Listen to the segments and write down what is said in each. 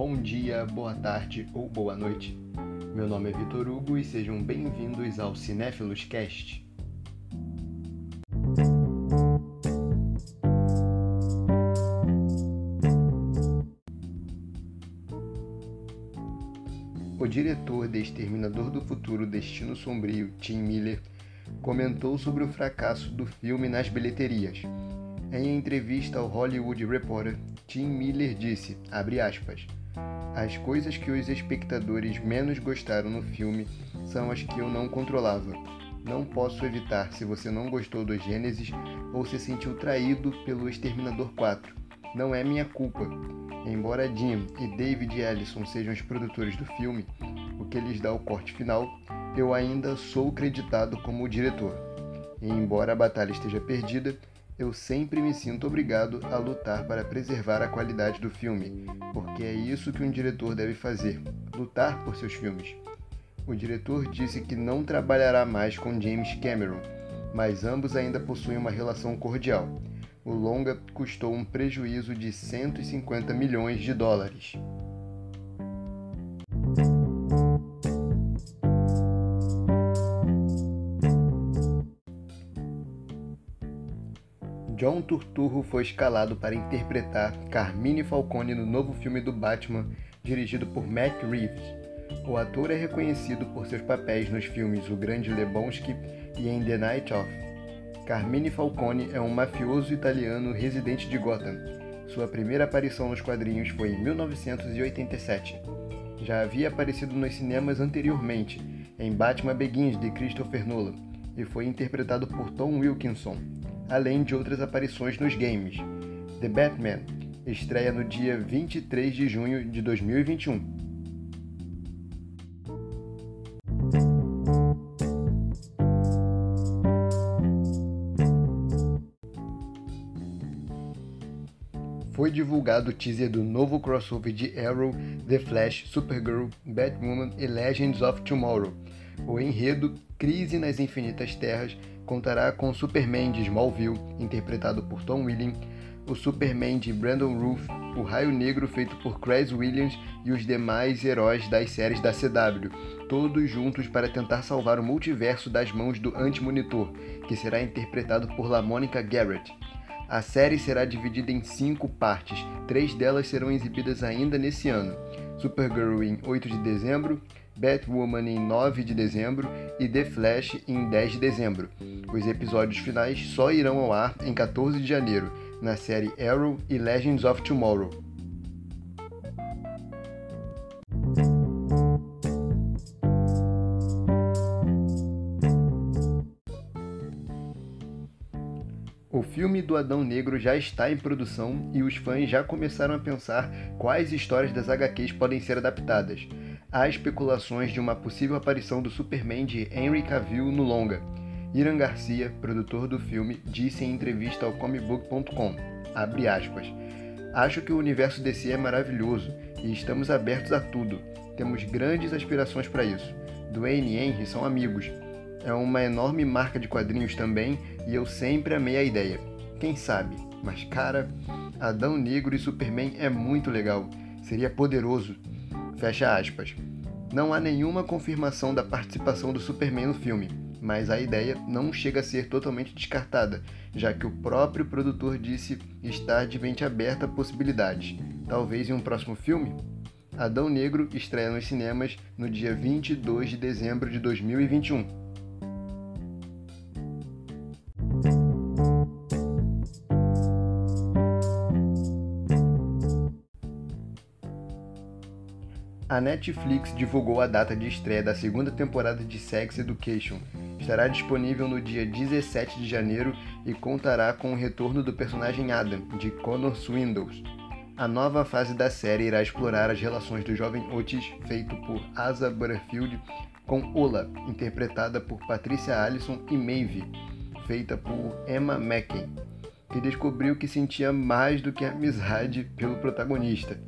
bom dia, boa tarde ou boa noite. Meu nome é Vitor Hugo e sejam bem-vindos ao Cinéfilos Cast. O diretor de Exterminador do Futuro Destino Sombrio, Tim Miller, comentou sobre o fracasso do filme nas bilheterias. Em entrevista ao Hollywood Reporter, Tim Miller disse, aspas, as coisas que os espectadores menos gostaram no filme são as que eu não controlava. Não posso evitar se você não gostou do Gênesis ou se sentiu traído pelo Exterminador 4. Não é minha culpa. Embora Jim e David Ellison sejam os produtores do filme, o que lhes dá o corte final, eu ainda sou creditado como o diretor. E embora a batalha esteja perdida, eu sempre me sinto obrigado a lutar para preservar a qualidade do filme, porque é isso que um diretor deve fazer: lutar por seus filmes. O diretor disse que não trabalhará mais com James Cameron, mas ambos ainda possuem uma relação cordial. O longa custou um prejuízo de 150 milhões de dólares. John Turturro foi escalado para interpretar Carmine Falcone no novo filme do Batman, dirigido por Matt Reeves. O ator é reconhecido por seus papéis nos filmes O Grande Lebowski e em The Night Of. Carmine Falcone é um mafioso italiano residente de Gotham. Sua primeira aparição nos quadrinhos foi em 1987. Já havia aparecido nos cinemas anteriormente, em Batman Begins de Christopher Nolan, e foi interpretado por Tom Wilkinson, além de outras aparições nos games. The Batman estreia no dia 23 de junho de 2021. Foi divulgado o teaser do novo crossover de Arrow, The Flash, Supergirl, Batwoman e Legends of Tomorrow. O enredo Crise nas Infinitas Terras contará com o Superman de Smallville, interpretado por Tom Williams, o Superman de Brandon Roof, o Raio Negro feito por Chris Williams e os demais heróis das séries da CW, todos juntos para tentar salvar o multiverso das mãos do Anti-Monitor, que será interpretado por LaMonica Garrett. A série será dividida em cinco partes, três delas serão exibidas ainda nesse ano. Supergirl em 8 de dezembro, Batwoman em 9 de dezembro e The Flash em 10 de dezembro. Os episódios finais só irão ao ar em 14 de janeiro, na série Arrow e Legends of Tomorrow. O filme do Adão Negro já está em produção e os fãs já começaram a pensar quais histórias das HQs podem ser adaptadas há especulações de uma possível aparição do Superman de Henry Cavill no longa. Iran Garcia, produtor do filme, disse em entrevista ao comicbook.com, aspas, Acho que o universo DC é maravilhoso e estamos abertos a tudo. Temos grandes aspirações para isso. Dwayne e Henry são amigos. É uma enorme marca de quadrinhos também e eu sempre amei a ideia. Quem sabe? Mas cara, Adão Negro e Superman é muito legal. Seria poderoso. Fecha aspas. Não há nenhuma confirmação da participação do Superman no filme, mas a ideia não chega a ser totalmente descartada, já que o próprio produtor disse estar de mente aberta a possibilidades. Talvez em um próximo filme? Adão Negro estreia nos cinemas no dia 22 de dezembro de 2021. A Netflix divulgou a data de estreia da segunda temporada de Sex Education. Estará disponível no dia 17 de janeiro e contará com o retorno do personagem Adam, de Connor Swindoll. A nova fase da série irá explorar as relações do jovem Otis, feito por Asa Butterfield, com Ola, interpretada por Patricia Allison, e Maeve, feita por Emma Mackey, que descobriu que sentia mais do que amizade pelo protagonista.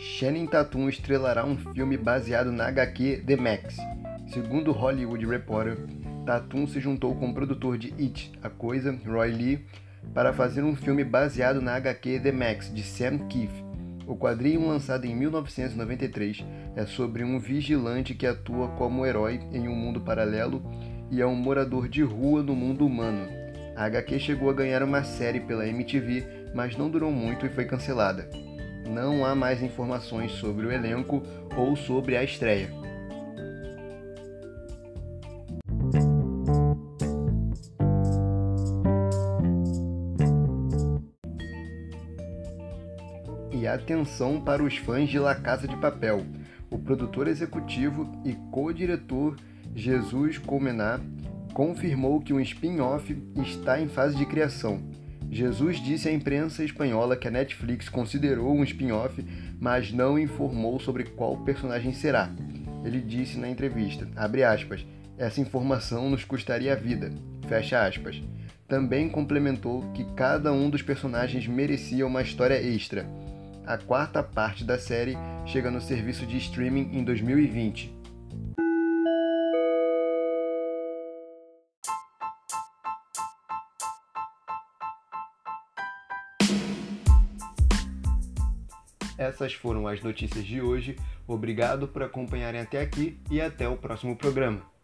Channing Tatum estrelará um filme baseado na HQ The Max. Segundo Hollywood Reporter, Tatum se juntou com o produtor de It, A Coisa, Roy Lee, para fazer um filme baseado na HQ The Max, de Sam Keefe. O quadrinho, lançado em 1993, é sobre um vigilante que atua como herói em um mundo paralelo e é um morador de rua no mundo humano. A HQ chegou a ganhar uma série pela MTV, mas não durou muito e foi cancelada. Não há mais informações sobre o elenco ou sobre a estreia. E atenção para os fãs de La Casa de Papel. O produtor executivo e co-diretor Jesus Colmenar confirmou que um spin-off está em fase de criação. Jesus disse à imprensa espanhola que a Netflix considerou um spin-off, mas não informou sobre qual personagem será. Ele disse na entrevista, aspas, essa informação nos custaria a vida, fecha aspas. Também complementou que cada um dos personagens merecia uma história extra a quarta parte da série chega no serviço de streaming em 2020. Essas foram as notícias de hoje. Obrigado por acompanharem até aqui e até o próximo programa.